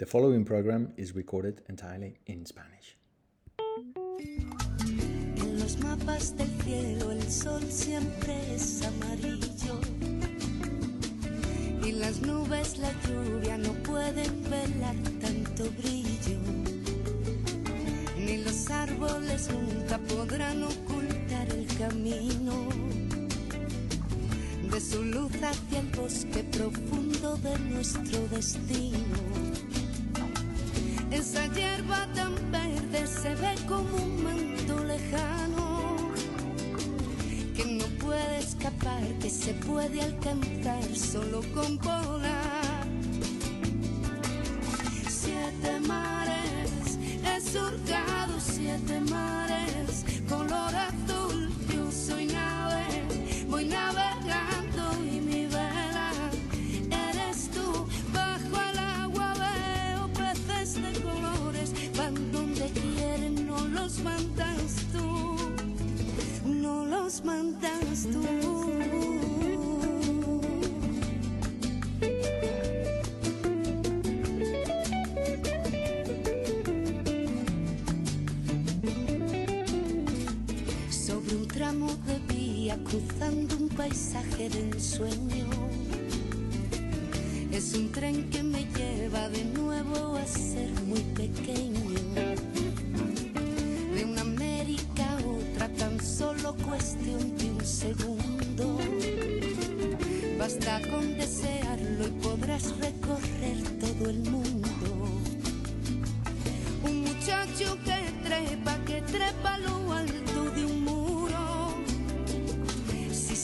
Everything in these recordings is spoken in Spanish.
The following program is recorded entirely in Spanish. En los mapas del cielo el sol siempre es amarillo y las nubes la lluvia no pueden velar tanto brillo ni los árboles nunca podrán ocultar el camino de su luz hacia el bosque profundo de nuestro destino. Esa hierba tan verde se ve como un manto lejano que no puede escapar, que se puede alcanzar solo con volar.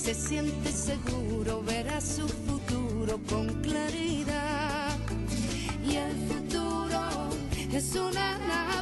Se siente seguro, verá su futuro con claridad. Y el futuro es una nave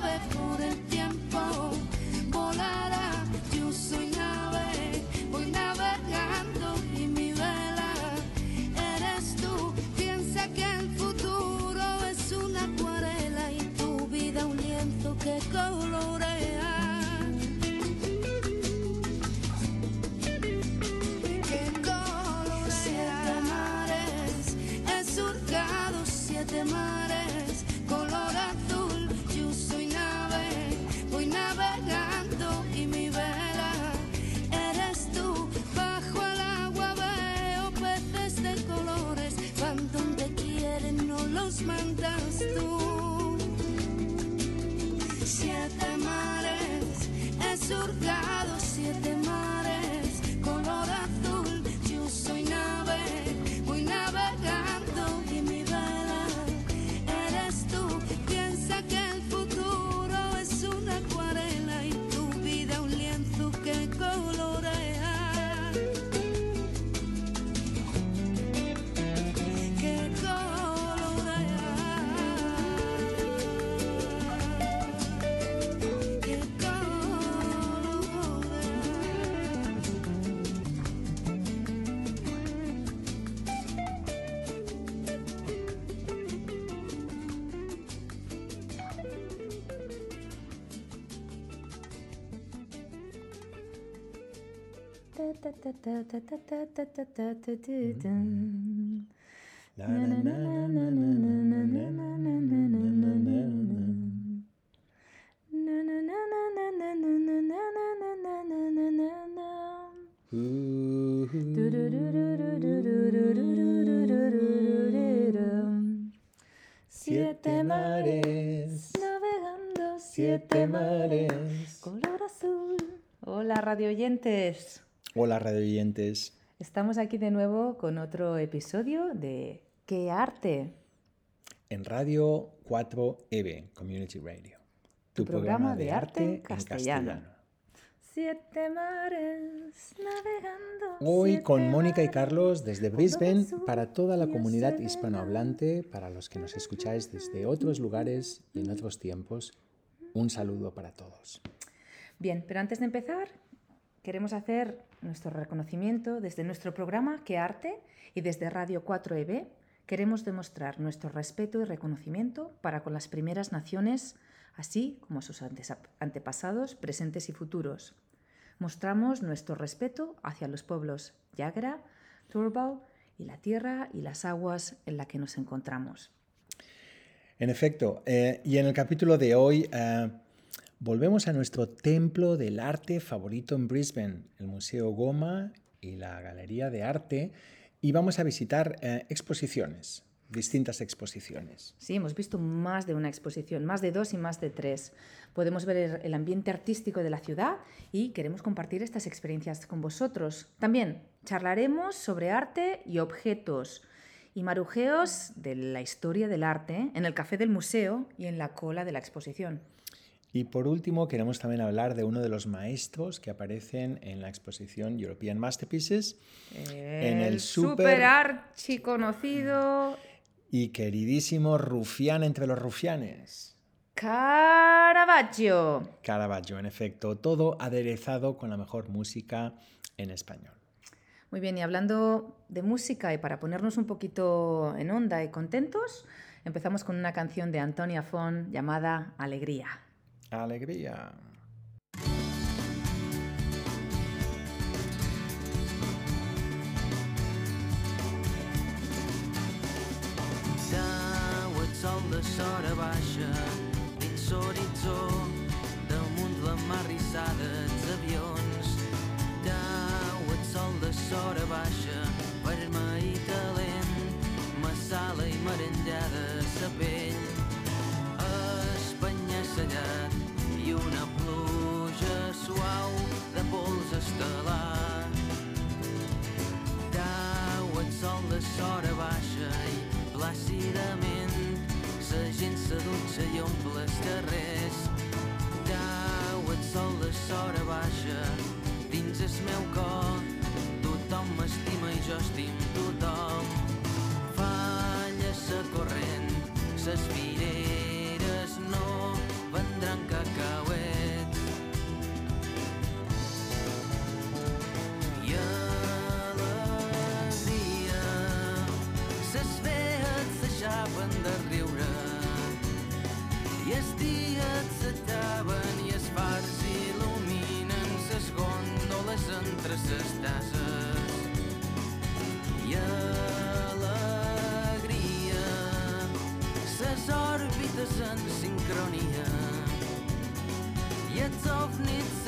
Siete mares, Navegando siete mares. color azul. Hola radio oyentes. Hola, radio oyentes. Estamos aquí de nuevo con otro episodio de ¿Qué arte? En Radio 4EB, Community Radio. Tu programa de arte en castellano. Siete mares navegando. Hoy con Mónica y Carlos desde Brisbane para toda la comunidad hispanohablante, para los que nos escucháis desde otros lugares y en otros tiempos. Un saludo para todos. Bien, pero antes de empezar, queremos hacer nuestro reconocimiento desde nuestro programa ¿Qué arte? y desde Radio 4EB. Queremos demostrar nuestro respeto y reconocimiento para con las primeras naciones, así como sus antepasados, presentes y futuros. Mostramos nuestro respeto hacia los pueblos Yagra, Turrbal y la tierra y las aguas en la que nos encontramos. En efecto, eh, y en el capítulo de hoy eh, volvemos a nuestro templo del arte favorito en Brisbane, el Museo Goma y la Galería de Arte, y vamos a visitar eh, exposiciones, distintas exposiciones. Sí, hemos visto más de una exposición, más de dos y más de tres. Podemos ver el- ambiente artístico de la ciudad y queremos compartir estas experiencias con vosotros. También charlaremos sobre arte y objetos y marujeos de la historia del arte en el café del museo y en la cola de la exposición. Y por último, queremos también hablar de uno de los maestros que aparecen en la exposición European Masterpieces En el super super- archiconocido y queridísimo rufián entre los rufianes. Caravaggio. Caravaggio, en efecto, todo aderezado con la mejor música en español. Muy bien, y hablando de música y para ponernos un poquito en onda y contentos, empezamos con una canción de Antonia Fon llamada Alegría. Alegría. Dau el sol de sora baixa dins l'horitzó damunt la mar rissada els avions Dau el sol de sora baixa vermell i talent massala i merengada sa pluja suau de pols estel·lar Dau el sol de sora baixa i plàcidament sa gent se dutxa i omple els carrers. Dau el sol de sora baixa dins el meu cor. Tothom m'estima i jo estim tothom. Falla sa corrent, ses fireres no vendran cacauets. Entre ses tases i alegria ses òrbites en sincronia. I els ovnis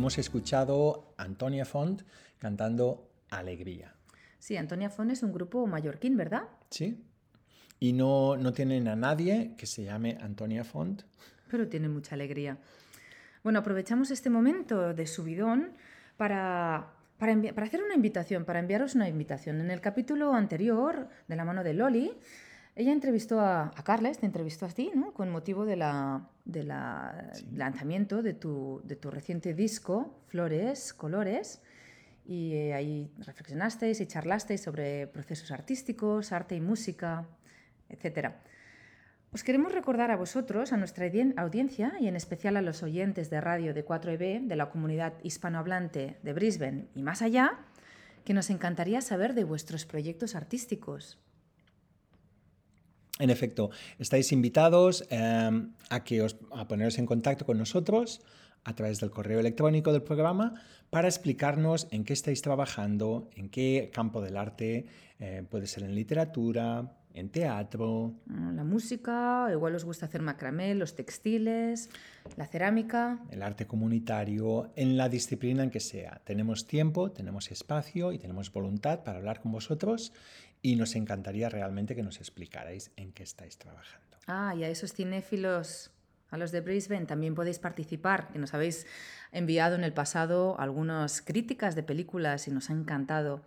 Hemos escuchado a Antonia Font cantando Alegría. Sí, Antonia Fon es un grupo mallorquín, ¿verdad? ¿Sí? Y no, no tienen a nadie que se llame Antonia Font. pero tiene mucha alegría. Bueno, aprovechamos este momento de subidón para, para, para hacer una invitación, para enviaros una invitación. En el capítulo anterior, de la mano de Loli, ella entrevistó a, a Carles, te entrevistó a ti, ¿no? Con motivo de la, de la lanzamiento de tu, de tu reciente disco, Flores, Colores. Y eh, ahí reflexionasteis y charlasteis sobre procesos artísticos, arte y música, etcétera. Os queremos recordar a vosotros, a nuestra audien- audiencia y en especial a los oyentes de radio de 4EB, de la comunidad hispanohablante de Brisbane y más allá, que nos encantaría saber de vuestros proyectos artísticos. En efecto, estáis invitados eh, a, que os, a poneros en contacto con nosotros a través del correo electrónico del programa para explicarnos en qué estáis trabajando, en qué campo del arte, eh, puede ser en literatura, en teatro, Mm, La música, igual os gusta hacer macramé, los textiles, la cerámica. el arte comunitario, en la disciplina en que sea. Tenemos tiempo, tenemos espacio y tenemos voluntad para hablar con vosotros y nos encantaría realmente que nos explicarais en qué estáis trabajando. Ah, y a esos cinéfilos, a los de Brisbane, también podéis participar, que nos habéis enviado en el pasado algunas críticas de películas y nos ha encantado.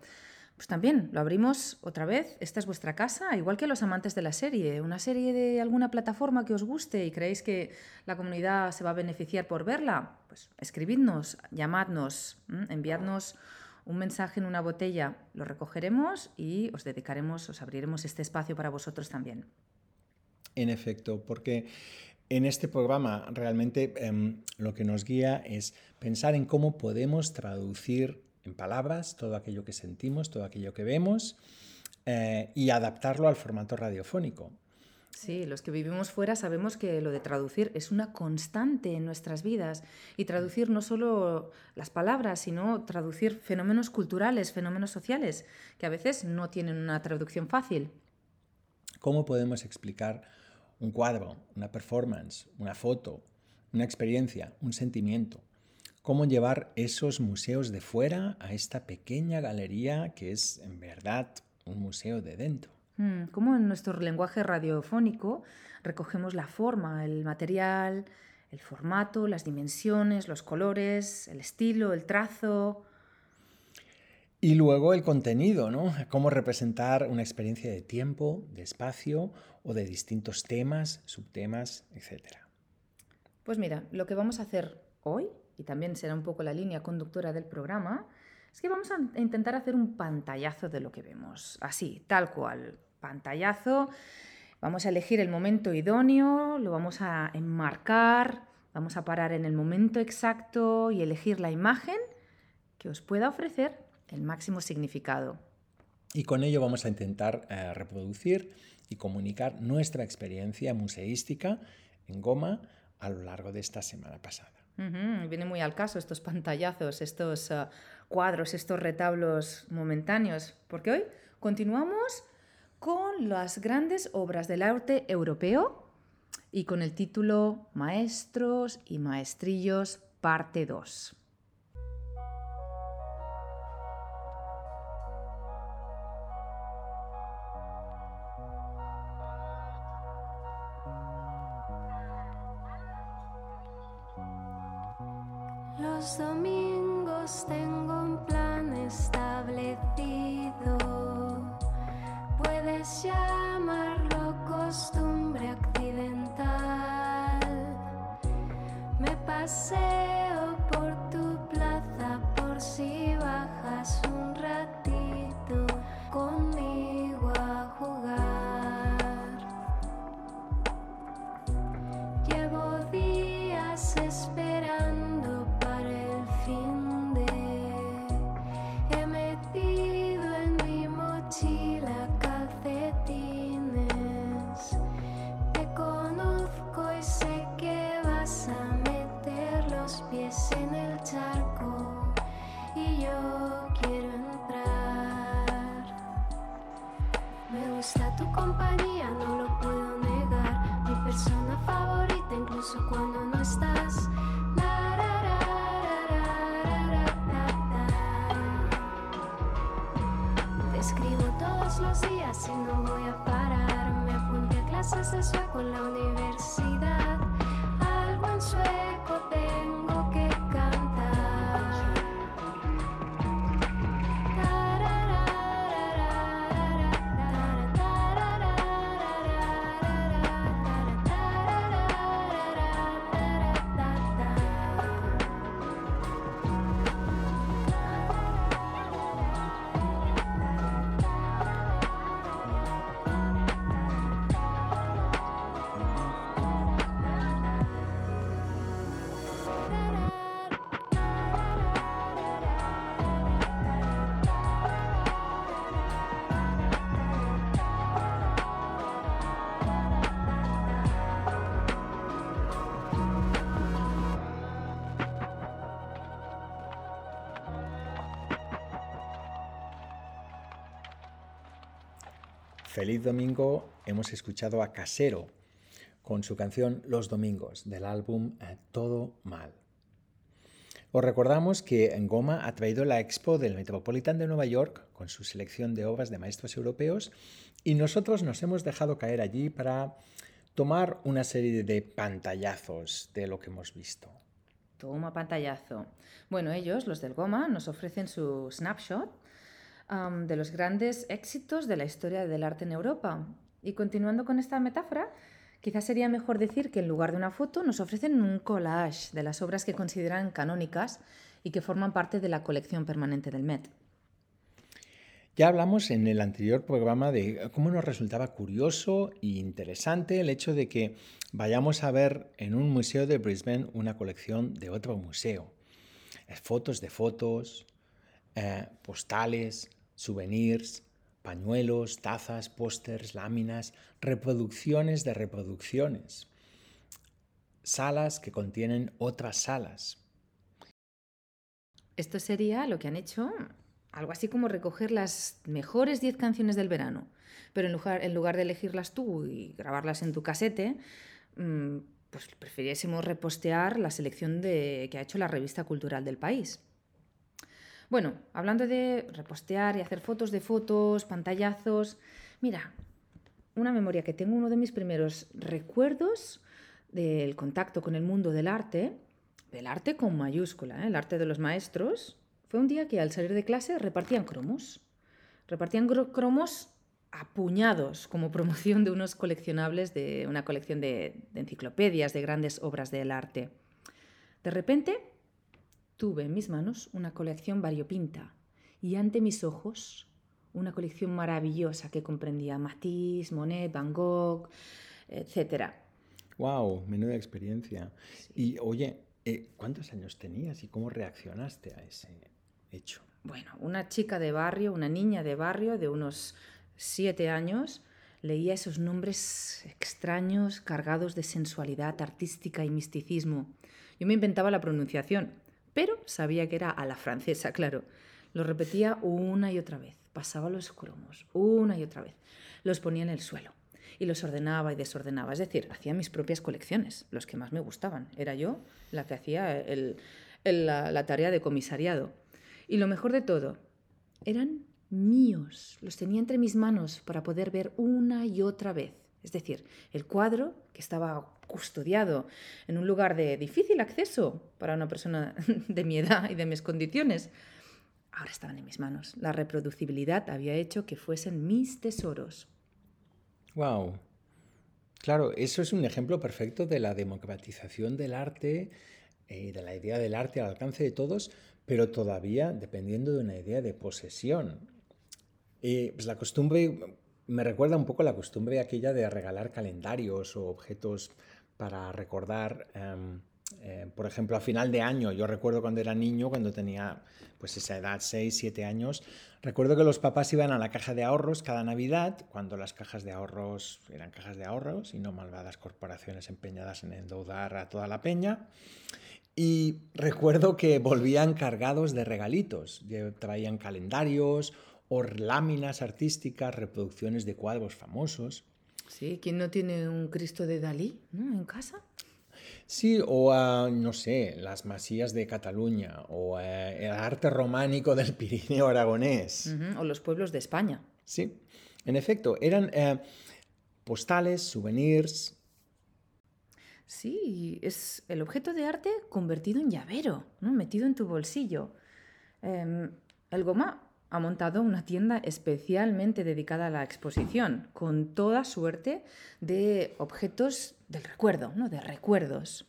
Pues también lo abrimos otra vez. Esta es vuestra casa, igual que los amantes de la serie. Una serie de alguna plataforma que os guste y creéis que la comunidad se va a beneficiar por verla, pues escribidnos, llamadnos, enviadnos un mensaje en una botella. Lo recogeremos y os dedicaremos, os abriremos este espacio para vosotros también. En efecto, porque en este programa realmente em, lo que nos guía es pensar en cómo podemos traducir en palabras todo aquello que sentimos, todo aquello que vemos eh, y adaptarlo al formato radiofónico. Sí, los que vivimos fuera sabemos que lo de traducir es una constante en nuestras vidas y traducir no solo las palabras, sino traducir fenómenos culturales, fenómenos sociales, que a veces no tienen una traducción fácil. ¿Cómo podemos explicar un cuadro, una performance, una foto, una experiencia, un sentimiento? ¿Cómo llevar esos museos de fuera a esta pequeña galería que es en verdad un museo de dentro? Mm, Cómo en nuestro lenguaje radiofónico recogemos la forma, el material, el formato, las dimensiones, los colores, el estilo, el trazo. Y luego el contenido, ¿no? Cómo representar una experiencia de tiempo, de espacio o de distintos temas, subtemas, etc. Pues mira, lo que vamos a hacer hoy, y también será un poco la línea conductora del programa, es que vamos a intentar hacer un pantallazo de lo que vemos. Así, tal cual, pantallazo. Vamos a elegir el momento idóneo, lo vamos a enmarcar, vamos a parar en el momento exacto y elegir la imagen que os pueda ofrecer el máximo significado. Y con ello vamos a intentar eh, reproducir y comunicar nuestra experiencia museística en Goma a lo largo de esta semana pasada. Ujú, Viene muy al caso estos pantallazos, estos ah, cuadros, estos retablos momentáneos, porque hoy continuamos con las grandes obras del arte europeo y con el título Maestros y Maestrillos, parte 2. Los domingos tengo un plan establecido. Puedes llamarlo costumbre accidental. Me paseo por tu plaza por si bajas y no voy a parar. Me apunté a clases de sueco en la universidad. Feliz domingo hemos escuchado a Casero con su canción Los Domingos del álbum eh, Todo Mal. Os recordamos que Goma ha traído la expo del Metropolitan de Nueva York con su selección de obras de maestros europeos y nosotros nos hemos dejado caer allí para tomar una serie de pantallazos de lo que hemos visto. Toma pantallazo. Bueno, ellos, los del Goma, nos ofrecen su snapshot de los grandes éxitos de la historia del arte en Europa. Y continuando con esta metáfora, quizás sería mejor decir que en lugar de una foto nos ofrecen un collage de las obras que consideran canónicas y que forman parte de la colección permanente del Met. Ya hablamos en el anterior programa de cómo nos resultaba curioso e interesante el hecho de que vayamos a ver en un museo de Brisbane una colección de otro museo. Eh, Fotos de fotos, eh, postales, souvenirs, pañuelos, tazas, pósters, láminas, reproducciones de reproducciones, salas que contienen otras salas. Esto sería lo que han hecho, algo así como recoger las mejores 10 canciones del verano, pero en lugar, en lugar de elegirlas tú y grabarlas en tu casete, mm, pues prefiriésemos repostear la selección de, que ha hecho la revista cultural del país. Bueno, hablando de repostear y hacer fotos de fotos, pantallazos, mira, una memoria que tengo, uno de mis primeros recuerdos del contacto con el mundo del arte, del arte con mayúscula, ¿eh? el arte de los maestros, fue un día que al salir de clase repartían cromos. Repartían cromos a puñados como promoción de unos coleccionables de una colección de enciclopedias de grandes obras del arte. De repente tuve en mis manos una colección variopinta y ante mis ojos una colección maravillosa que comprendía Matisse, Monet, Van Gogh, etcétera. ¡Wow! Menuda experiencia. Y oye, eh, ¿cuántos años tenías y cómo reaccionaste a ese hecho? Bueno, una chica de barrio, una niña de barrio de unos siete años, leía esos nombres extraños, cargados de sensualidad artística y misticismo. Yo me inventaba la pronunciación, pero sabía que era a la francesa, claro. Lo repetía una y otra vez, pasaba los cromos, una y otra vez. Los ponía en el suelo y los ordenaba y desordenaba. Es decir, hacía mis propias colecciones, los que más me gustaban. Era yo la que hacía el- la, la tarea de comisariado. Y lo mejor de todo, eran míos. Los tenía entre mis manos para poder ver una y otra vez. Es decir, el cuadro que estaba custodiado en un lugar de difícil acceso para una persona de mi edad y de mis condiciones, ahora estaban en mis manos. La reproducibilidad había hecho que fuesen mis tesoros. ¡Wow! Claro, eso es un ejemplo perfecto de la democratización del arte y de la idea del arte al alcance de todos, pero todavía dependiendo de una idea de posesión. Y pues la costumbre me recuerda un poco la costumbre aquella de regalar calendarios o objetos para recordar, em, eh, por ejemplo, a final de año. Yo recuerdo cuando era niño, cuando tenía pues esa edad, 6, 7 años, recuerdo que los papás iban a la caja de ahorros cada Navidad, cuando las cajas de ahorros eran cajas de ahorros y no malvadas corporaciones empeñadas en endeudar a toda la peña. Y recuerdo que volvían cargados de regalitos. Traían calendarios o láminas artísticas, reproducciones de cuadros famosos. Sí, ¿quién no tiene un Cristo de Dalí ¿no? en casa? Sí, o no sé, las masías de Cataluña o el arte románico del Pirineo aragonés. O los pueblos de España. Sí, en efecto, eran eh, postales, souvenirs. Sí, es el objeto de arte convertido en llavero, ¿no? metido en tu bolsillo. Em, el Goma ha montado una tienda especialmente dedicada a la exposición, con toda suerte de objetos del recuerdo, ¿no? de recuerdos.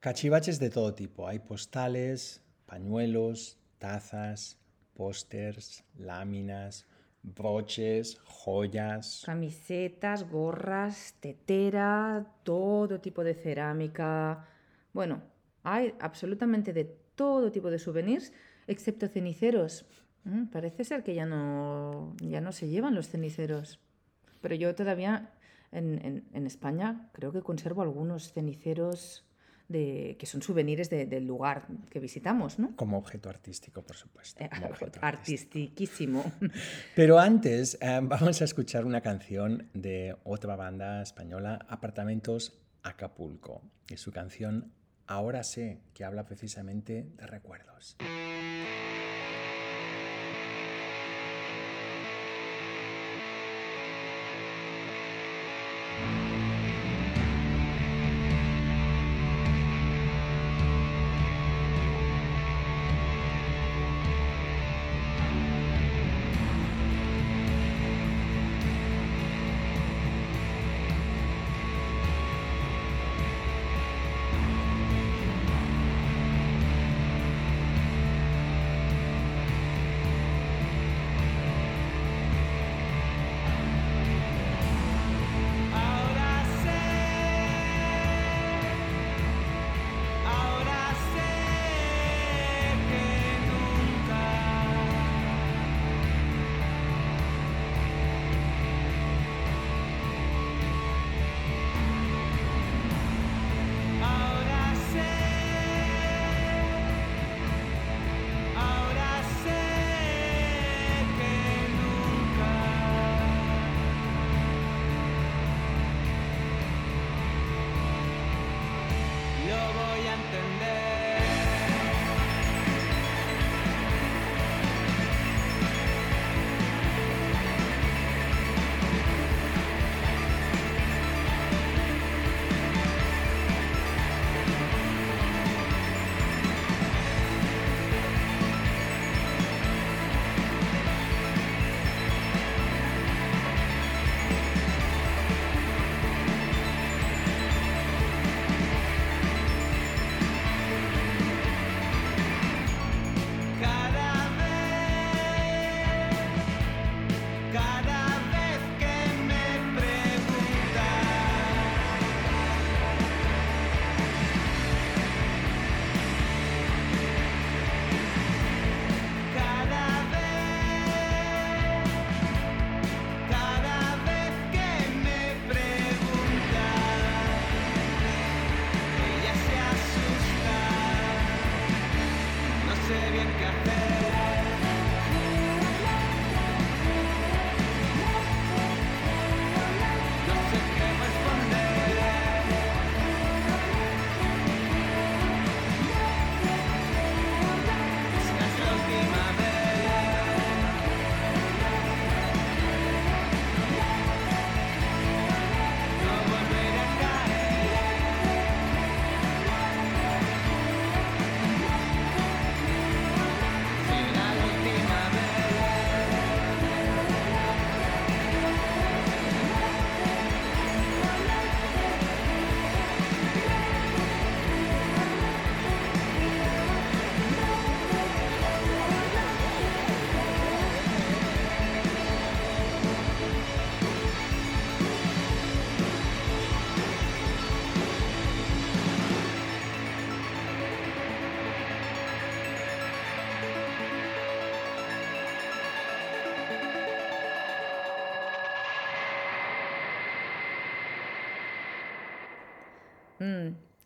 Cachivaches de todo tipo. Hay postales, pañuelos, tazas, pósters, láminas, broches, joyas. Camisetas, gorras, tetera, todo tipo de cerámica. Bueno, hay absolutamente de todo tipo de souvenirs, excepto ceniceros. Mm, parece ser que ya no, ya no se llevan los ceniceros. Pero yo todavía en, en- en España creo que conservo algunos ceniceros de, que son souvenirs de- del lugar que visitamos, ¿no? Como objeto artístico, por supuesto. Eh, objeto artístico. Artistiquísimo. Pero antes eh, vamos a escuchar una canción de otra banda española, Apartamentos Acapulco, y su canción Ahora sé, que habla precisamente de recuerdos.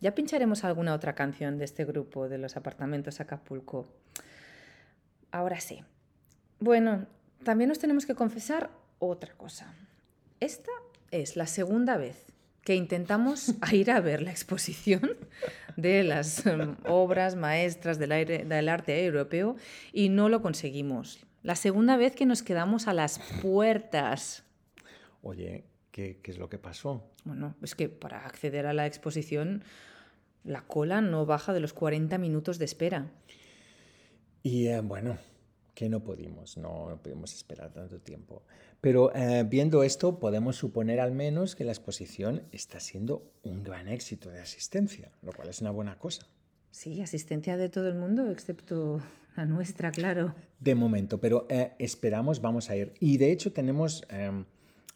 Ya pincharemos alguna otra canción de este grupo de los apartamentos Acapulco. Ahora sí. Bueno, también nos tenemos que confesar otra cosa. Esta es la segunda vez que intentamos a ir a ver la exposición de las em, obras maestras del, aire- del arte europeo y no lo conseguimos. La segunda vez que nos quedamos a las puertas. Oye, ¿qué, qué es lo que pasó? Bueno, es que para acceder a la exposición la cola no baja de los 40 minutos de espera. Y eh, bueno, que no pudimos, no, no pudimos esperar tanto tiempo. Pero eh, viendo esto, podemos suponer al menos que la exposición está siendo un gran éxito de asistencia, lo cual es una buena cosa. Sí, asistencia de todo el mundo, excepto la nuestra, claro. De momento, pero eh, esperamos, vamos a ir. Y de hecho tenemos, em,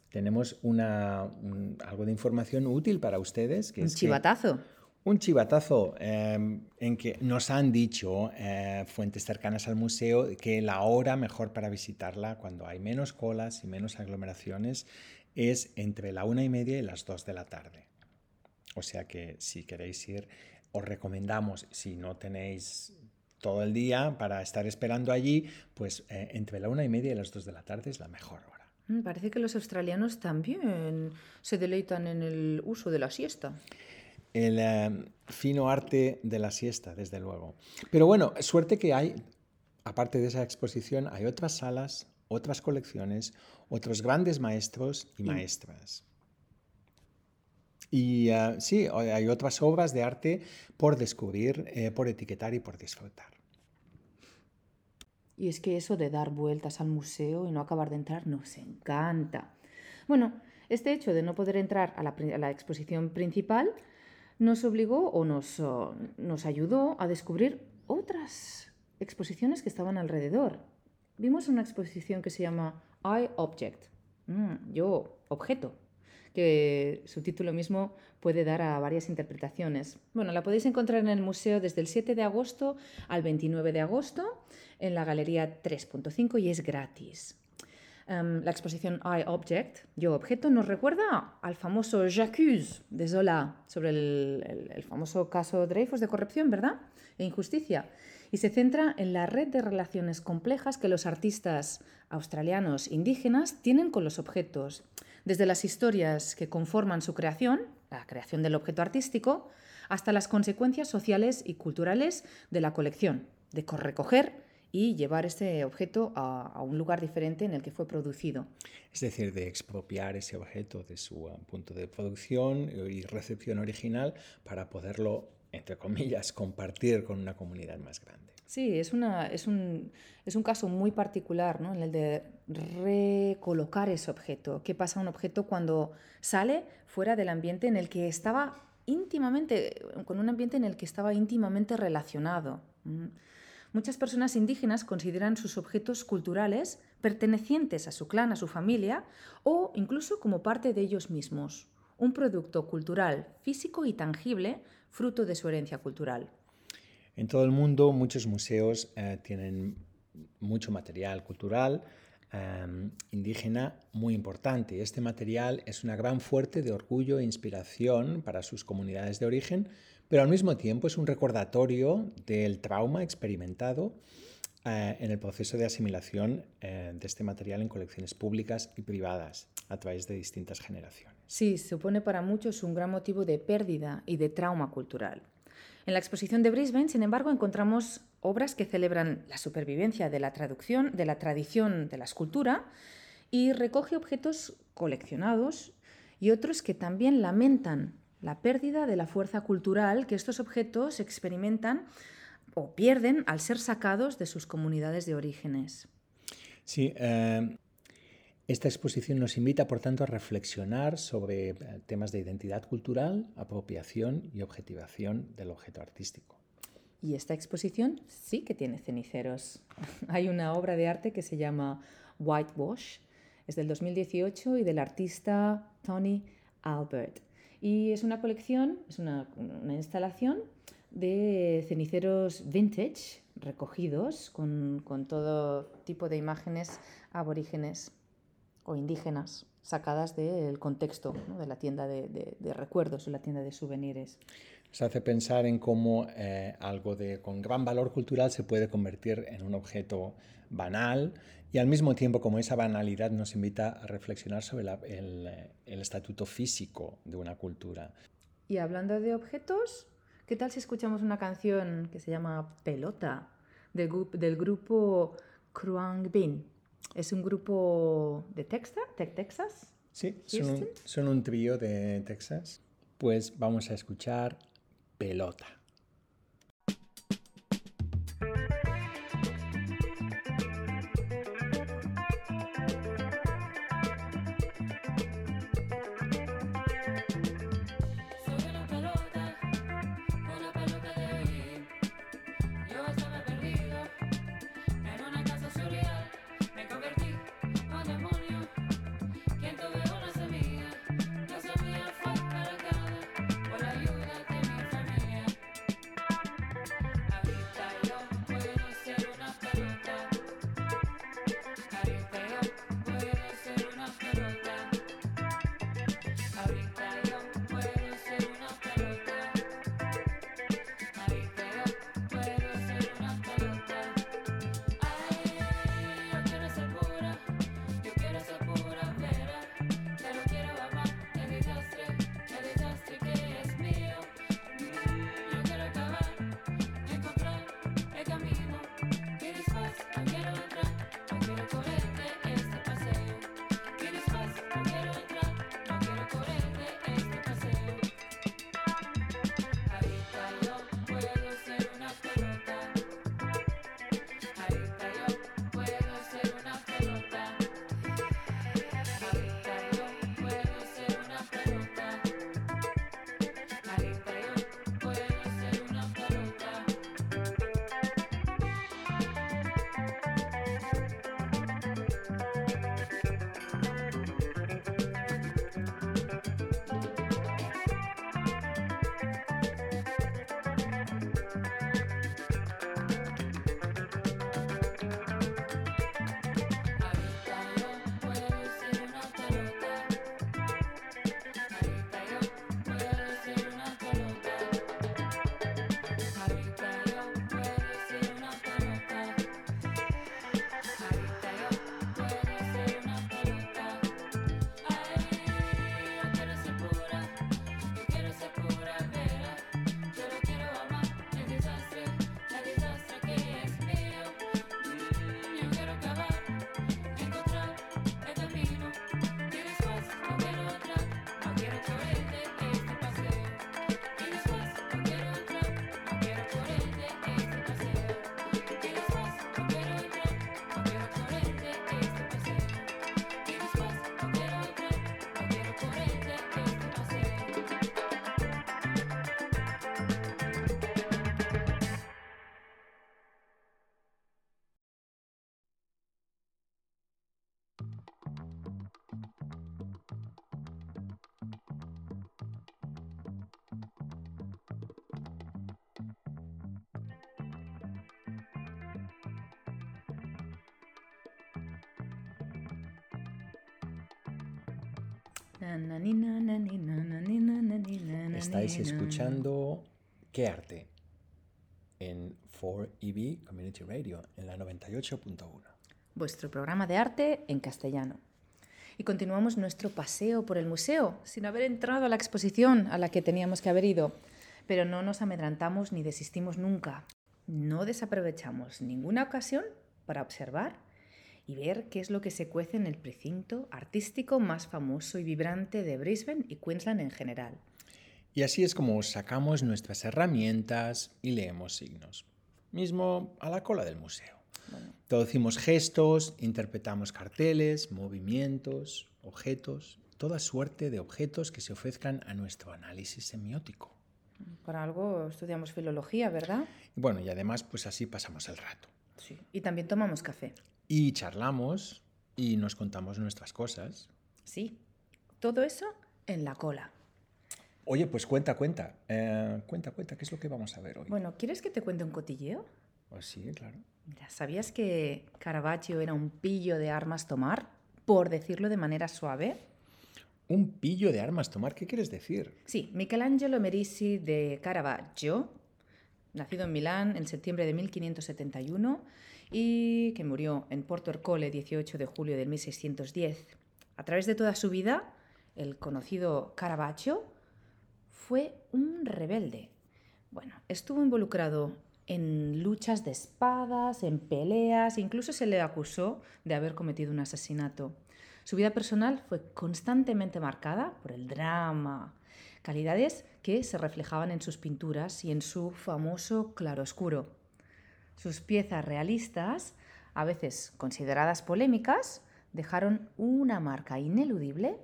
tenemos una, un- algo de información útil para ustedes. Que Un es que- chivatazo. Un chivatazo em, en que nos han dicho eh, fuentes cercanas al museo que la hora mejor para visitarla cuando hay menos colas y menos aglomeraciones es entre la una y media y las dos de la tarde. O sea que si queréis ir, os recomendamos, si no tenéis todo el día para estar esperando allí, pues eh, entre la una y media y las dos de la tarde es la mejor hora. Mm, Parece que los australianos también se deleitan en el uso de la siesta. El eh, fino arte de la siesta, desde luego. Pero bueno, suerte que hay, aparte de esa exposición, hay otras salas, otras colecciones, otros grandes maestros y maestras. Y eh, sí, hay otras obras de arte por descubrir, eh, por etiquetar y por disfrutar. Y es que eso de dar vueltas al museo y no acabar de entrar nos encanta. Bueno, este hecho de no poder entrar a la, a la exposición principal nos obligó o nos, nos ayudó a descubrir otras exposiciones que estaban alrededor. Vimos una exposición que se llama I Object, Mm, yo objeto, que su título mismo puede dar a varias interpretaciones. Bueno, la podéis encontrar en el museo desde el 7 de agosto al 29 de agosto en la galería 3.5 y es gratis. Em, la exposición I Object, Yo Objeto, nos recuerda al famoso J'accuse de Zola sobre el, el- famoso caso Dreyfus de corrupción, ¿verdad? E injusticia. Y se centra en la red de relaciones complejas que los artistas australianos indígenas tienen con los objetos, desde las historias que conforman su creación, la creación del objeto artístico, hasta las consecuencias sociales y culturales de la colección, de co- recoger y llevar este objeto a, a un lugar diferente en el que fue producido. Es decir, de expropiar ese objeto de su eh, punto de producción y recepción original para poderlo, entre comillas, compartir con una comunidad más grande. Sí, es, una, es, un, es un caso muy particular, ¿no? En el de recolocar ese objeto. ¿Qué pasa a un objeto cuando sale fuera del ambiente en el que estaba íntimamente, con un ambiente en el que estaba íntimamente relacionado? Muchas personas indígenas consideran sus objetos culturales pertenecientes a su clan, a su familia, o incluso como parte de ellos mismos. Un producto cultural físico y tangible, fruto de su herencia cultural. En todo el mundo muchos museos eh, tienen mucho material cultural eh, indígena muy importante. Este material es una gran fuente de orgullo e inspiración para sus comunidades de origen, pero al mismo tiempo es un recordatorio del trauma experimentado eh, en el proceso de asimilación eh, de este material en colecciones públicas y privadas a través de distintas generaciones. Sí, supone para muchos un gran motivo de pérdida y de trauma cultural. En la exposición de Brisbane, sin embargo, encontramos obras que celebran la supervivencia de la traducción, de la tradición de la escultura y recoge objetos coleccionados y otros que también lamentan la pérdida de la fuerza cultural que estos objetos experimentan o pierden al ser sacados de sus comunidades de orígenes. Sí, eh, esta exposición nos invita, por tanto, a reflexionar sobre eh, temas de identidad cultural, apropiación y objetivación del objeto artístico. Y esta exposición sí que tiene ceniceros. Hay una obra de arte que se llama Whitewash, es del 2018 y del artista Tony Albert. Y es una colección, es una, instalación de ceniceros vintage recogidos con, con todo tipo de imágenes aborígenes o indígenas sacadas del contexto de la tienda de, recuerdos o la tienda de souvenirs. Nos hace pensar en cómo eh, algo de, con gran valor cultural se puede convertir en un objeto banal y al mismo tiempo como esa banalidad nos invita a reflexionar sobre la, el, el estatuto físico de una cultura. Y hablando de objetos, ¿qué tal si escuchamos una canción que se llama Pelota del, del grupo Kruang Bin? Es un grupo de Texas, de Texas. Sí, son un, son un, trío de Texas. Pues vamos a escuchar Pelota. Estáis escuchando ¿Qué arte? En 4EB Community Radio, en la 98.1. Vuestro programa de arte en castellano. Y continuamos nuestro paseo por el museo, sin haber entrado a la exposición a la que teníamos que haber ido. Pero no nos amedrentamos ni desistimos nunca. No desaprovechamos ninguna ocasión para observar y ver qué es lo que se cuece en el precinto artístico más famoso y vibrante de Brisbane y Queensland en general. Y así es como sacamos nuestras herramientas y leemos signos, mismo a la cola del museo. Traducimos gestos, interpretamos carteles, movimientos, objetos, toda suerte de objetos que se ofrezcan a nuestro análisis semiótico. Por algo estudiamos filología, ¿verdad? Bueno, y además pues así pasamos el rato. Sí. Y también tomamos café. Y charlamos y nos contamos nuestras cosas. Sí. Todo eso en la cola. Oye, pues cuenta, cuenta. Eh, cuenta, cuenta, ¿qué es lo que vamos a ver hoy? Bueno, ¿quieres que te cuente un cotilleo? Pues sí, claro. Mira, ¿sabías que Caravaggio era un pillo de armas tomar? Por decirlo de manera suave. Un pillo de armas tomar, ¿qué quieres decir? Sí, Michelangelo Merisi de Caravaggio, nacido en Milán en septiembre de 1571 y que murió en Porto Ercole 18 de julio de 1610. A través de toda su vida, el conocido Caravaggio fue un rebelde. Bueno, estuvo involucrado en luchas de espadas, en peleas, incluso se le acusó de haber cometido un asesinato. Su vida personal fue constantemente marcada por el drama, calidades que se reflejaban en sus pinturas y en su famoso claroscuro. Sus piezas realistas, a veces consideradas polémicas, dejaron una marca ineludible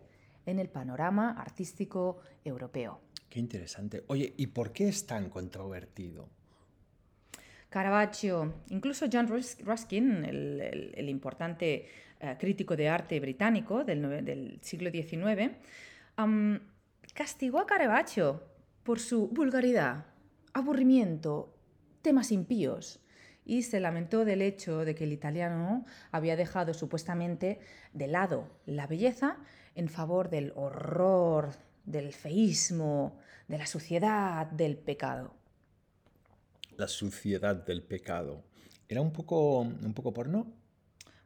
en el panorama artístico europeo. Qué interesante. Oye, ¿y por qué es tan controvertido? Caravaggio, incluso John Rus- Ruskin, el, el- el importante eh, crítico de arte británico del, siglo XIX, castigó a Caravaggio por su vulgaridad, aburrimiento, temas impíos y se lamentó del hecho de que el italiano había dejado supuestamente de lado la belleza en favor del horror, del feísmo, de la suciedad, del pecado. La suciedad del pecado. ¿Era un poco, un poco porno?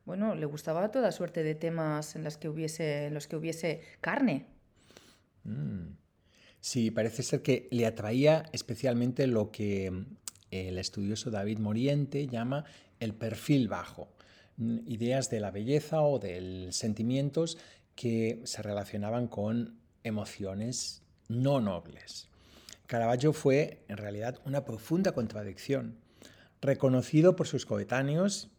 Bueno, le gustaba toda suerte de temas en, las que hubiese, en los que hubiese carne. Mm. Sí, parece ser que le atraía especialmente lo que el estudioso David Moriente llama el perfil bajo. Mm, Ideas de la belleza o de sentimientos que se relacionaban con emociones no nobles. Caravaggio fue, en realidad, una profunda contradicción, reconocido por sus coetáneos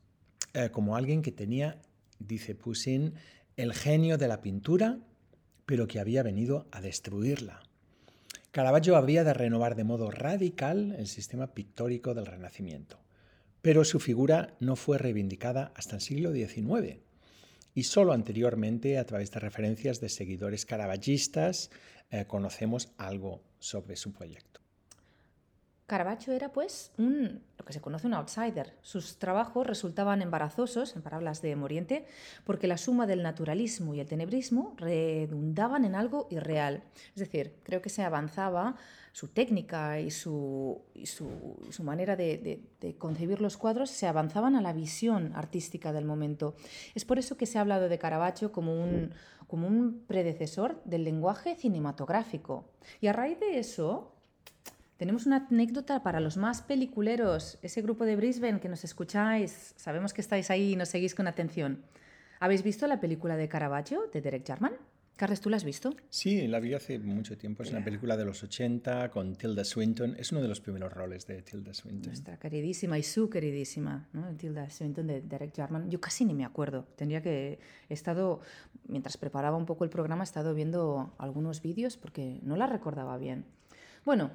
eh, como alguien que tenía, dice Poussin, el genio de la pintura, pero que había venido a destruirla. Caravaggio habría de renovar de modo radical el sistema pictórico del Renacimiento, pero su figura no fue reivindicada hasta el siglo XIX y solo anteriormente, a través de referencias de seguidores caravallistas, eh, conocemos algo sobre su proyecto. Caravaggio era, pues, un, lo que se conoce un outsider. Sus trabajos resultaban embarazosos, en palabras de Moriente, porque la suma del naturalismo y el tenebrismo redundaban en algo irreal. Es decir, creo que se avanzaba su técnica y su, su, su manera de- de concebir los cuadros, se avanzaban a la visión artística del momento. Es por eso que se ha hablado de Caravaggio como un, como un predecesor del lenguaje cinematográfico. Y a raíz de eso, tenemos una anécdota para los más peliculeros, ese grupo de Brisbane que nos escucháis, sabemos que estáis ahí y nos seguís con atención. ¿Habéis visto la película de Caravaggio, de Derek Jarman? Carles, ¿tú la has visto? Sí, la vi hace mucho tiempo. Es una película de los 80 con Tilda Swinton. Es uno de los primeros roles de Tilda Swinton. Nuestra queridísima y su queridísima, ¿no? Tilda Swinton de Derek Jarman. Yo casi ni me acuerdo. Tendría que... He estado, mientras preparaba un poco el programa, he estado viendo algunos vídeos porque no la recordaba bien. Bueno,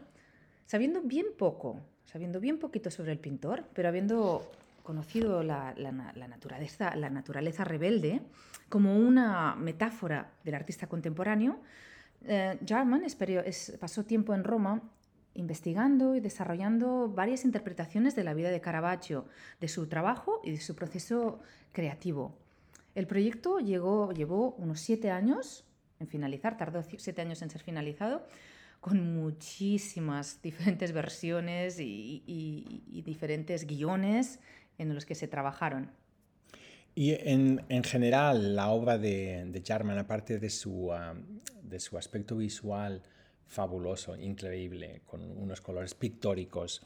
sabiendo bien poco, sabiendo bien poquito sobre el pintor, pero habiendo conocido la, la na- la naturaleza, rebelde como una metáfora del artista contemporáneo, eh, Jarman pasó tiempo en Roma investigando y desarrollando varias interpretaciones de la vida de Caravaggio, de su trabajo y de su proceso creativo. El proyecto llevó unos siete años en finalizar, tardó siete años en ser finalizado, con muchísimas diferentes versiones y, diferentes guiones en los que se trabajaron. Y en, en general, la obra de, de Jarman, aparte de su, ah, de su aspecto visual fabuloso, increíble, con unos colores pictóricos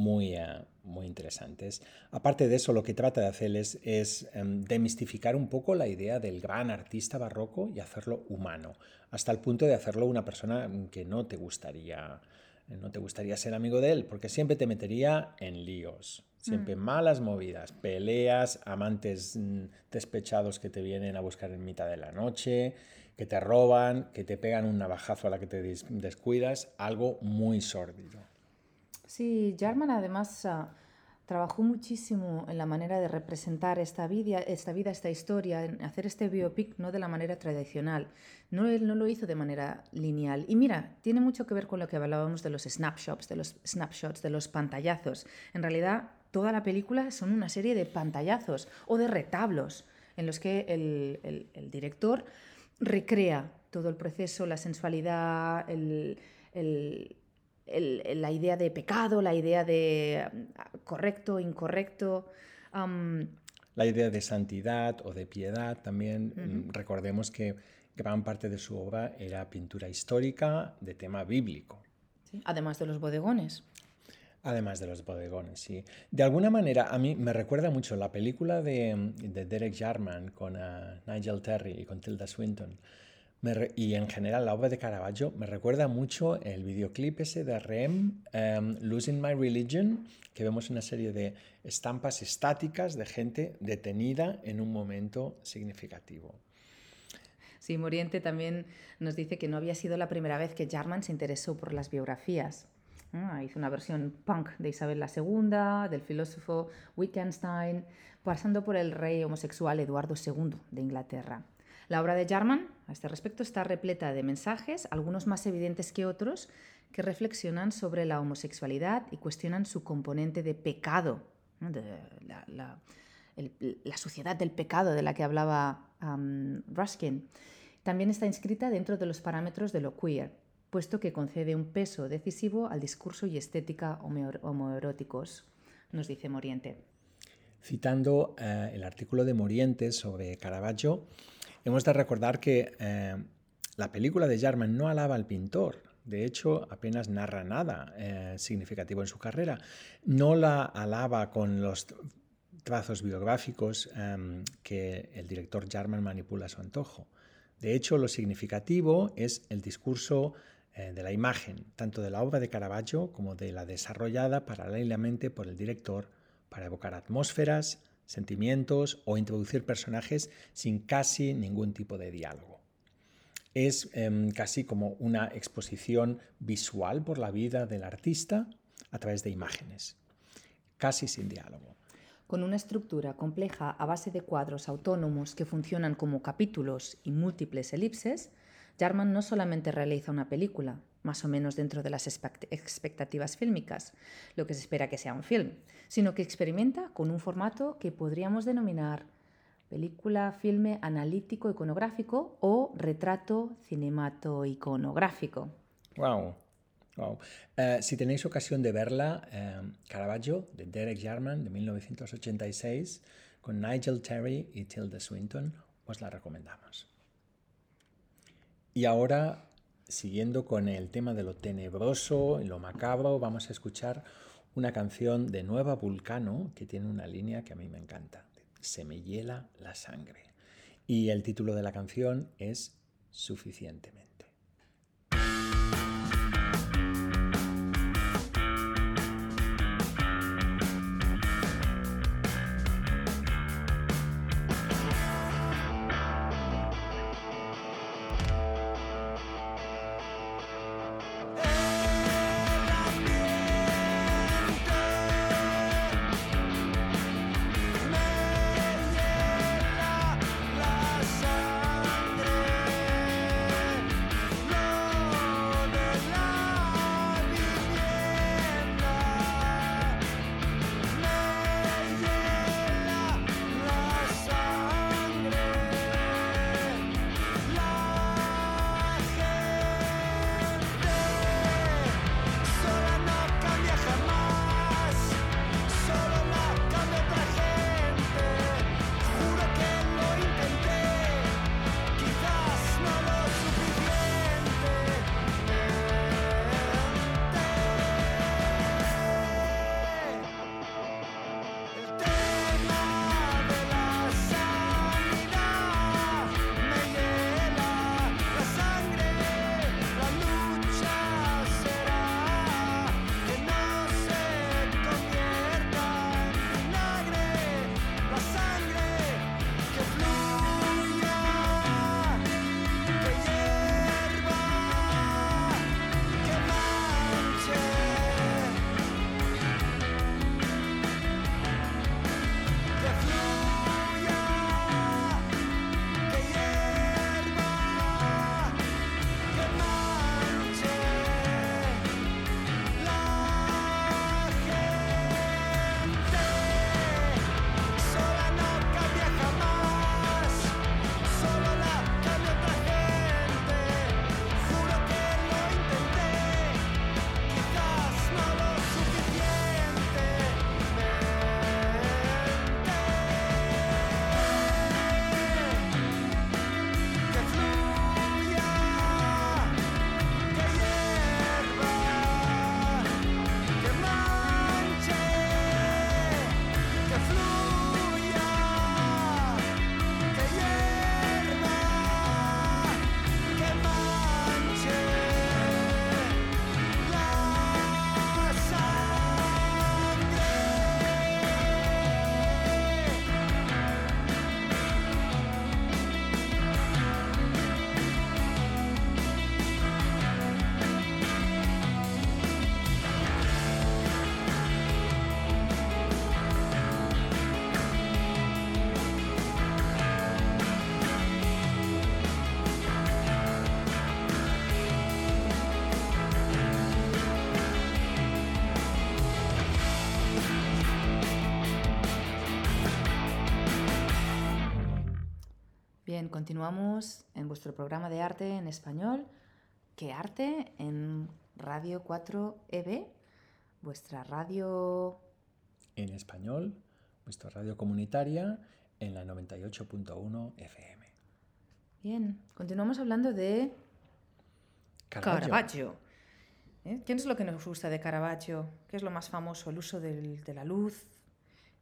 muy, ah, muy interesantes, aparte de eso, lo que trata de hacer es, es em, demistificar un poco la idea del gran artista barroco y hacerlo humano, hasta el punto de hacerlo una persona mm, que no te gustaría, no te gustaría ser amigo de él, porque siempre te metería en líos. Siempre malas movidas, peleas, amantes mm, despechados que te vienen a buscar en mitad de la noche, que te roban, que te pegan un navajazo a la que te des- descuidas, algo muy sórdido. Sí, Jarman además ah, trabajó muchísimo en la manera de representar esta vida, esta vida, esta historia, en hacer este biopic no de la manera tradicional. No, él no lo hizo de manera lineal. Y mira, tiene mucho que ver con lo que hablábamos de los snapshots, de los snapshots, de los pantallazos. En realidad, toda la película son una serie de pantallazos o de retablos en los que el, el- el director recrea todo el proceso, la sensualidad, el- el- el- la idea de pecado, la idea de mm, correcto, incorrecto. am, La idea de santidad o de piedad también, mm, recordemos que gran parte de su obra era pintura histórica de tema bíblico. ¿sí? Además de los bodegones. Además de los bodegones, sí. De alguna manera, a mí me recuerda mucho la película de, de Derek Jarman con ah, Nigel Terry y con Tilda Swinton. Re- y en general la obra de Caravaggio me recuerda mucho el videoclip ese de Rem, em, Losing My Religion, que vemos una serie de estampas estáticas de gente detenida en un momento significativo. Sí, Moriente también nos dice que no había sido la primera vez que Jarman se interesó por las biografías. Ah, hizo una versión punk de Isabel II, del filósofo Wittgenstein, pasando por el rey homosexual Eduardo II de Inglaterra. La obra de Jarman, a este respecto, está repleta de mensajes, algunos más evidentes que otros, que reflexionan sobre la homosexualidad y cuestionan su componente de pecado, la, la- del pecado de la que hablaba Ruskin. También está inscrita dentro de los parámetros de lo queer, puesto que concede un peso decisivo al discurso y estética homo- homoeróticos, nos dice Moriente. Citando eh, el artículo de Morientes sobre Caravaggio, hemos de recordar que eh, la película de Jarman no alaba al pintor. De hecho, apenas narra nada eh, significativo en su carrera. No la alaba con los trazos biográficos em, que el director Jarman manipula a su antojo. De hecho, lo significativo es el discurso eh, de la imagen, tanto de la obra de Caravaggio como de la desarrollada paralelamente por el director para evocar atmósferas, sentimientos o introducir personajes sin casi ningún tipo de diálogo. Es em, casi como una exposición visual por la vida del artista a través de imágenes, casi sin diálogo. Con una estructura compleja a base de cuadros autónomos que funcionan como capítulos y múltiples elipses, Jarman no solamente realiza una película, más o menos dentro de las expect- expectativas fílmicas, lo que se espera que sea un film, sino que experimenta con un formato que podríamos denominar película, filme analítico iconográfico o retrato cinematoiconográfico. Wow. Wow. Eh, si tenéis ocasión de verla, eh, Caravaggio de Derek Jarman de 1986 con Nigel Terry y Tilda Swinton, os la recomendamos. Y ahora, siguiendo con el tema de lo tenebroso y lo macabro, vamos a escuchar una canción de Nueva Vulcano que tiene una línea que a mí me encanta. Se me hiela la sangre. Y el título de la canción es Suficientemente. Continuamos en vuestro programa de arte en español, que arte en Radio 4EB, vuestra radio En español, nuestra radio comunitaria en la 98.1 FM. Bien, continuamos hablando de Caravaggio. Caravaggio. ¿Eh? ¿Qué es lo que nos gusta de Caravaggio? ¿Qué es lo más famoso? El uso del- de la luz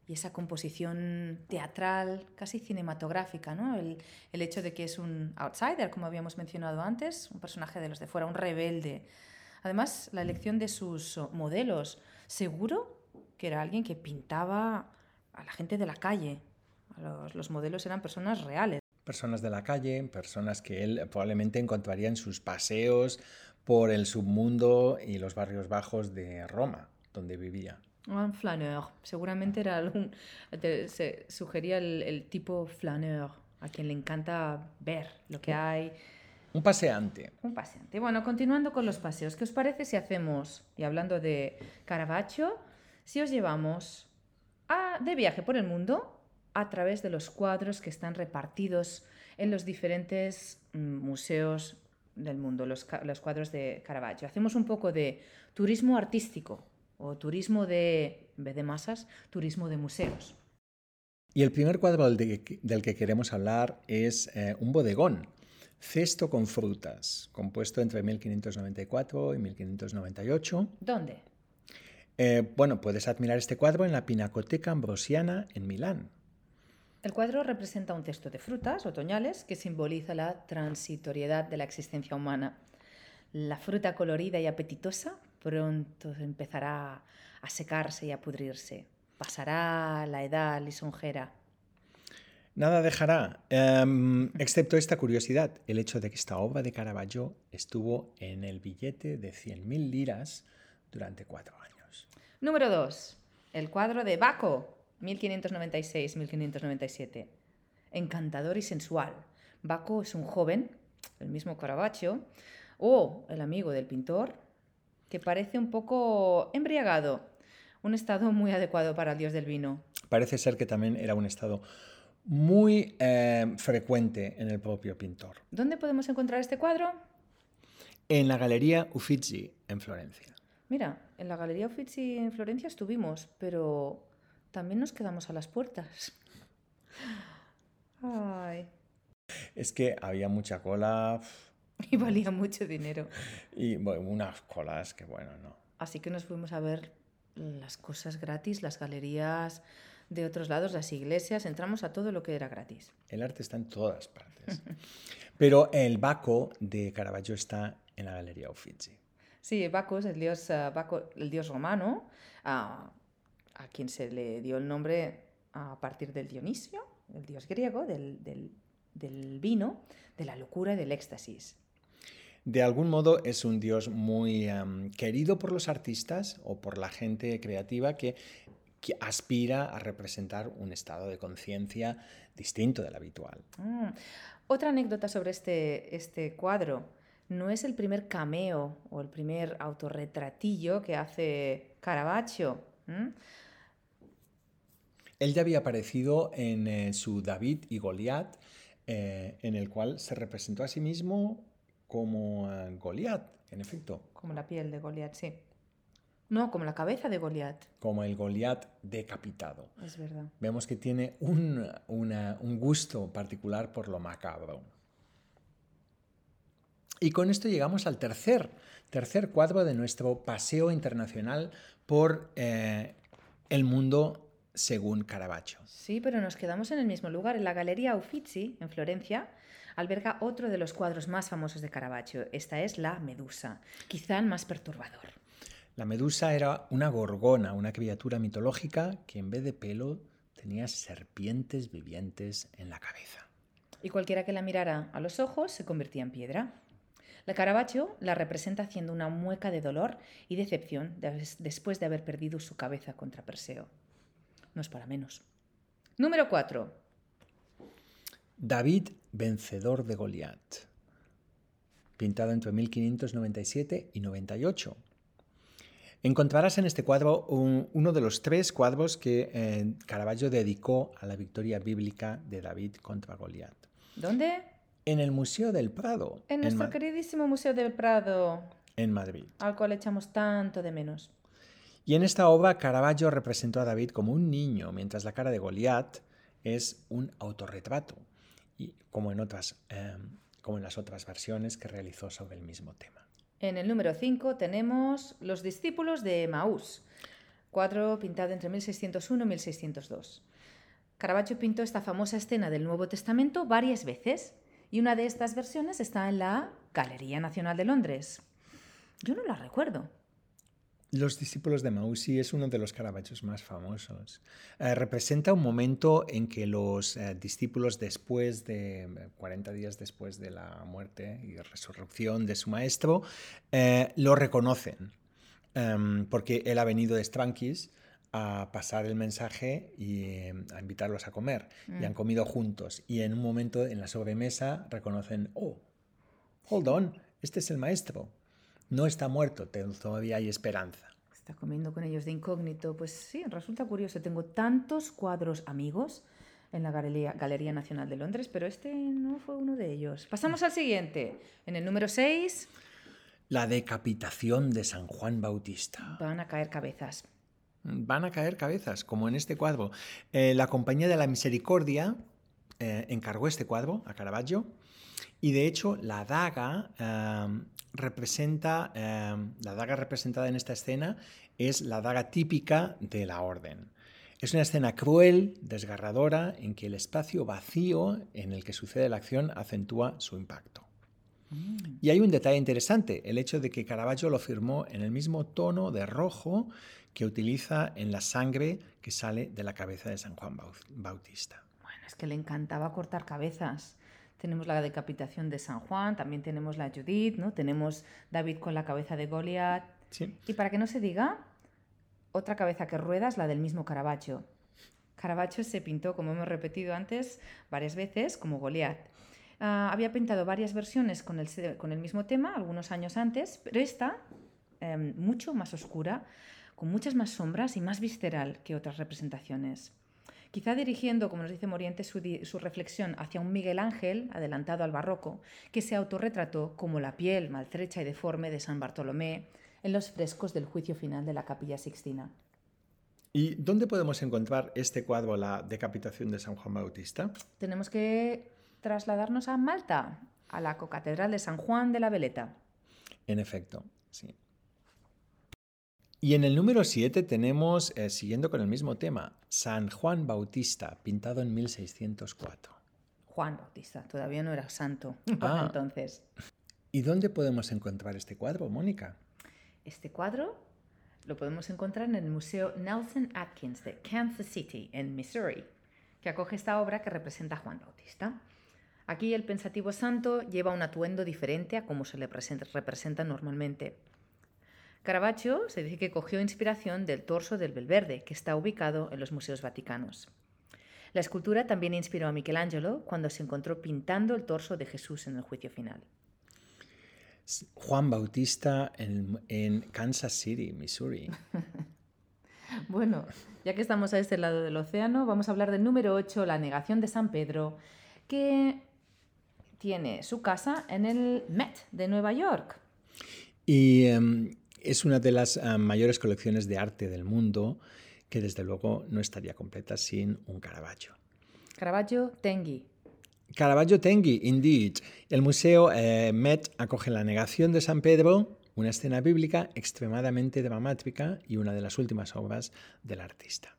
y esa composición teatral, casi cinematográfica, ¿no? El, hecho de que es un outsider, como habíamos mencionado antes, un personaje de los de fuera, un rebelde. Además, la elección de sus modelos, seguro que era alguien que pintaba a la gente de la calle. Los modelos eran personas reales. Personas de la calle, personas que él probablemente encontraría en sus paseos por el submundo y los barrios bajos de Roma, donde vivía. Un flaneur. Seguramente era algún. te- se sugería el, el tipo flaneur, a quien le encanta ver lo que hay. Un paseante. Un paseante. Bueno, continuando con los paseos, ¿qué os parece si hacemos, y hablando de Caravaggio, si os llevamos a- de viaje por el mundo a través de los cuadros que están repartidos en los diferentes mm, museos del mundo, los, los cuadros de Caravaggio? Hacemos un poco de turismo artístico o turismo de, en vez de masas, turismo de museos. Y el primer cuadro del, de- del que queremos hablar es eh, un bodegón, cesto con frutas, compuesto entre 1594 y 1598. ¿Dónde? Eh, bueno, puedes admirar este cuadro en la Pinacoteca Ambrosiana en Milán. El cuadro representa un cesto de frutas otoñales que simboliza la transitoriedad de la existencia humana. La fruta colorida y apetitosa pronto empezará a secarse y a pudrirse. Pasará la edad lisonjera. Nada dejará, em, excepto esta curiosidad, el hecho de que esta obra de Caravaggio estuvo en el billete de 100.000 liras durante cuatro años. Número 2. El cuadro de Baco, 1596-1597. Encantador y sensual. Baco es un joven, el mismo Caravaggio, o el amigo del pintor, que parece un poco embriagado. Un estado muy adecuado para el dios del vino. Parece ser que también era un estado muy eh, frecuente en el propio pintor. ¿Dónde podemos encontrar este cuadro? En la Galería Uffizi, en Florencia. Mira, en la Galería Uffizi en Florencia estuvimos, pero también nos quedamos a las puertas. Ay, Es que había mucha cola y valía mucho dinero. y bueno, unas colas que bueno, no. Así que nos fuimos a ver las cosas gratis, las galerías de otros lados, las iglesias, entramos a todo lo que era gratis. El arte está en todas partes. Pero el Baco de Caravaggio está en la Galería Uffizi. Sí, Baco es el dios, ah, Baco, el dios romano, ah, a quien se le dio el nombre a partir del Dionisio, el dios griego, del, del- del vino, de la locura y del éxtasis. De algún modo es un dios muy em, querido por los artistas o por la gente creativa que, que aspira a representar un estado de conciencia distinto del habitual. Mm. Otra anécdota sobre este, este cuadro. No es el primer cameo o el primer autorretratillo que hace Caravaggio. ¿m? Él ya había aparecido en eh, su David y Goliat, eh, en el cual se representó a sí mismo como Goliat, en efecto, Como la piel de Goliat, sí. No, como la cabeza de Goliat. como el Goliat decapitado. Es verdad. Vemos que tiene un, una- un gusto particular por lo macabro. Y con esto llegamos al tercer, tercer cuadro de nuestro paseo internacional por eh, el mundo según Caravaggio. Sí, pero nos quedamos en el mismo lugar. En la Galería Uffizi, en Florencia, alberga otro de los cuadros más famosos de Caravaggio. Esta es la Medusa, quizá el más perturbador. La medusa era una gorgona, una criatura mitológica que en vez de pelo tenía serpientes vivientes en la cabeza. Y cualquiera que la mirara a los ojos se convertía en piedra. La Caravaggio la representa haciendo una mueca de dolor y decepción des- después de haber perdido su cabeza contra Perseo. No es para menos. Número 4. David, vencedor de Goliat, pintado entre 1597 y 98. Encontrarás en este cuadro un- uno de los tres cuadros que eh, Caravaggio dedicó a la victoria bíblica de David contra Goliat. ¿Dónde? En el Museo del Prado, En nuestro Ma- queridísimo Museo del Prado, en Madrid. al cual echamos tanto de menos. Y en esta obra Caravaggio representó a David como un niño, mientras la cara de Goliat es un autorretrato, y como en, otras, eh, como en las otras versiones que realizó sobre el mismo tema. En el número 5 tenemos Los discípulos de Maús, cuadro pintado entre 1601 y 1602. Caravaggio pintó esta famosa escena del Nuevo Testamento varias veces y una de estas versiones está en la Galería Nacional de Londres. Yo no la recuerdo. Los discípulos de Mausi es uno de los Caravaggios más famosos. Eh, representa un momento en que los eh, discípulos, después de eh, 40 días después de la muerte y resurrección de su maestro, eh, lo reconocen, Em, porque él ha venido de Stranquis a pasar el mensaje y eh, a invitarlos a comer. Y han comido juntos. Y en un momento, en la sobremesa, reconocen, oh, hold on, este es el maestro. No está muerto, todavía hay esperanza. Está comiendo con ellos de incógnito. Pues sí, resulta curioso. Tengo tantos cuadros amigos en la Galería, Galería Nacional de Londres, pero este no fue uno de ellos. Pasamos al siguiente. En el número 6 La decapitación de San Juan Bautista. van a caer cabezas. Van a caer cabezas, como en este cuadro. Eh, la Compañía de la Misericordia eh, encargó este cuadro a Caravaggio y de hecho la daga eh, representa, eh, la daga representada en esta escena es la daga típica de la orden. Es una escena cruel, desgarradora, en que el espacio vacío en el que sucede la acción acentúa su impacto. Y hay un detalle interesante, el hecho de que Caravaggio lo firmó en el mismo tono de rojo que utiliza en la sangre que sale de la cabeza de San Juan Bau- Bautista. Bueno, es que le encantaba cortar cabezas. Tenemos la decapitación de San Juan, también tenemos la Judith, ¿no? Tenemos David con la cabeza de Goliat. ¿Sí? Y para que no se diga, otra cabeza que rueda es la del mismo Caravaggio. Caravaggio se pintó, como hemos repetido antes, varias veces como Goliat. Ah, había pintado varias versiones con el, con el mismo tema algunos años antes, pero esta, em, mucho más oscura, con muchas más sombras y más visceral que otras representaciones. Quizá dirigiendo, como nos dice Moriente, su, di- su reflexión hacia un Miguel Ángel, adelantado al barroco, que se autorretrató como la piel maltrecha y deforme de San Bartolomé en los frescos del juicio final de la Capilla Sixtina. ¿Y dónde podemos encontrar este cuadro, la decapitación de San Juan Bautista? Tenemos que trasladarnos a Malta, a la cocatedral de San Juan de la Veleta. En efecto, sí. Y en el número 7 tenemos, eh, siguiendo con el mismo tema, San Juan Bautista, pintado en 1604. Juan Bautista, todavía no era santo Ah. entonces. ¿Y dónde podemos encontrar este cuadro, Mónica? Este cuadro lo podemos encontrar en el Museo Nelson Atkins de Kansas City, en Missouri, que acoge esta obra que representa a Juan Bautista. Aquí el pensativo santo lleva un atuendo diferente a como se le presenta- representa normalmente. Caravaggio se dice que cogió inspiración del torso del Belverde, que está ubicado en los museos vaticanos. La escultura también inspiró a Michelangelo cuando se encontró pintando el torso de Jesús en el juicio final. Juan Bautista en, en Kansas City, Missouri. Bueno, ya que estamos a este lado del océano, vamos a hablar del número 8, la negación de San Pedro, que tiene su casa en el Met de Nueva York. Y em, es una de las ah, mayores colecciones de arte del mundo que desde luego no estaría completa sin un Caravaggio. Caravaggio Tengi. Caravaggio Tengi, indeed. El museo eh, Met acoge la negación de San Pedro, una escena bíblica extremadamente dramática y una de las últimas obras del artista.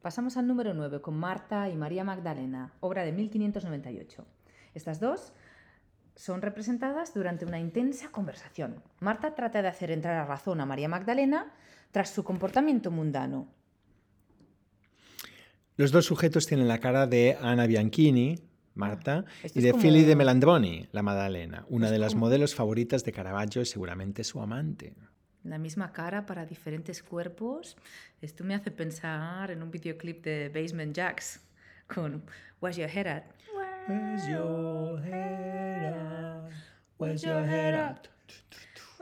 Pasamos al número 9 con Marta y María Magdalena, obra de 1598. Estas dos son representadas durante una intensa conversación. Marta trata de hacer entrar a razón a María Magdalena tras su comportamiento mundano. Los dos sujetos tienen la cara de Anna Bianchini, Marta, y de como- Philly de Melandroni, la Madalena, una Es de las modelos favoritas de Caravaggio y seguramente su amante. La misma cara para diferentes cuerpos. Esto me hace pensar en un videoclip de Basement Jacks con Where's Your Head At? Where's your head at? Where's your head at?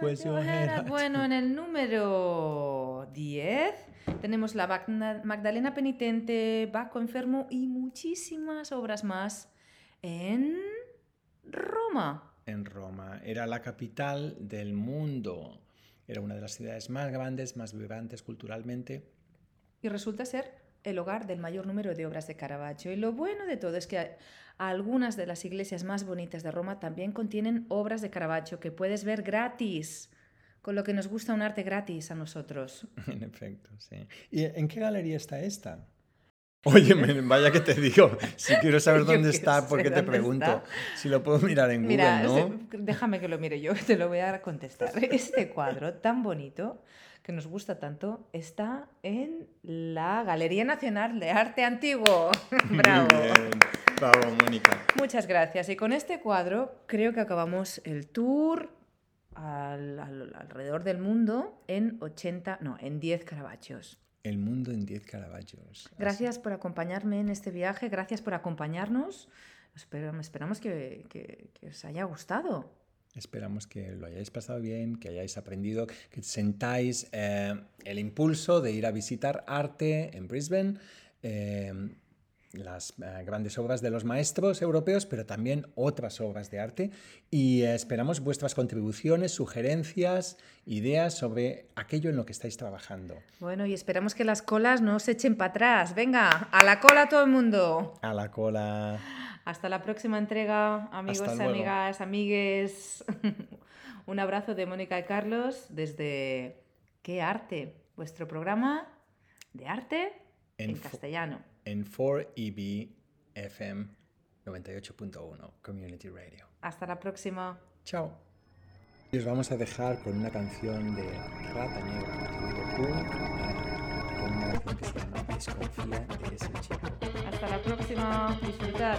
Where's your head at? Bueno, en el número 10 tenemos la Magdalena Penitente, Baco Enfermo y muchísimas obras más en Roma. En Roma. Era la capital del mundo. Era una de las ciudades más grandes, más vibrantes culturalmente. Y resulta ser el hogar del mayor número de obras de Caravaggio. Y lo bueno de todo es que algunas de las iglesias más bonitas de Roma también contienen obras de Caravaggio que puedes ver gratis, con lo que nos gusta un arte gratis a nosotros. En efecto, sí. ¿Y en qué galería está esta? Oye, vaya que te digo, si quiero saber dónde está, sé ¿por qué te pregunto? está. Si lo puedo mirar en Mira, Google, ¿no? déjame que lo mire yo, te lo voy a contestar. Este cuadro tan bonito, que nos gusta tanto, está en la Galería Nacional de Arte Antiguo. Bravo. Bravo, Mónica. Muchas gracias. Y con este cuadro creo que acabamos el tour al- al- alrededor del mundo en 80, no, en 10 Caravaggios. El mundo en 10 Caravaggios. Así- Gracias por acompañarme en este viaje, gracias por acompañarnos. Espero- esperamos que, que- que os haya gustado. Esperamos que lo hayáis pasado bien, que hayáis aprendido, que sentáis eh, el impulso de ir a visitar arte en Brisbane, eh, las eh, grandes obras de los maestros europeos, pero también otras obras de arte. Y eh, esperamos vuestras contribuciones, sugerencias, ideas sobre aquello en lo que estáis trabajando. Bueno, y esperamos que las colas no se echen para atrás. Venga, a la cola todo el mundo. A la cola. Hasta la próxima entrega, amigos, amigas, amigues. Un abrazo de Mónica y Carlos desde ¿Qué arte? Vuestro programa de arte En castellano. En 4EB FM 98.1 Community Radio. Hasta la próxima. Chao. Y os vamos a dejar con una canción de Rata Negra, con una canción que se llama Desconfía de ese chico. Hasta la próxima. Disfrutad.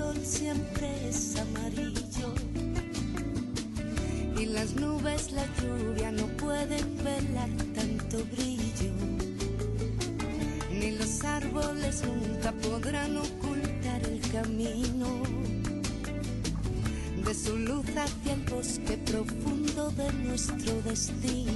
Sol siempre es amarillo. Y las nubes la lluvia no pueden velar tanto brillo. Ni los árboles nunca podrán ocultar el camino. De su luz hacia el bosque profundo de nuestro destino.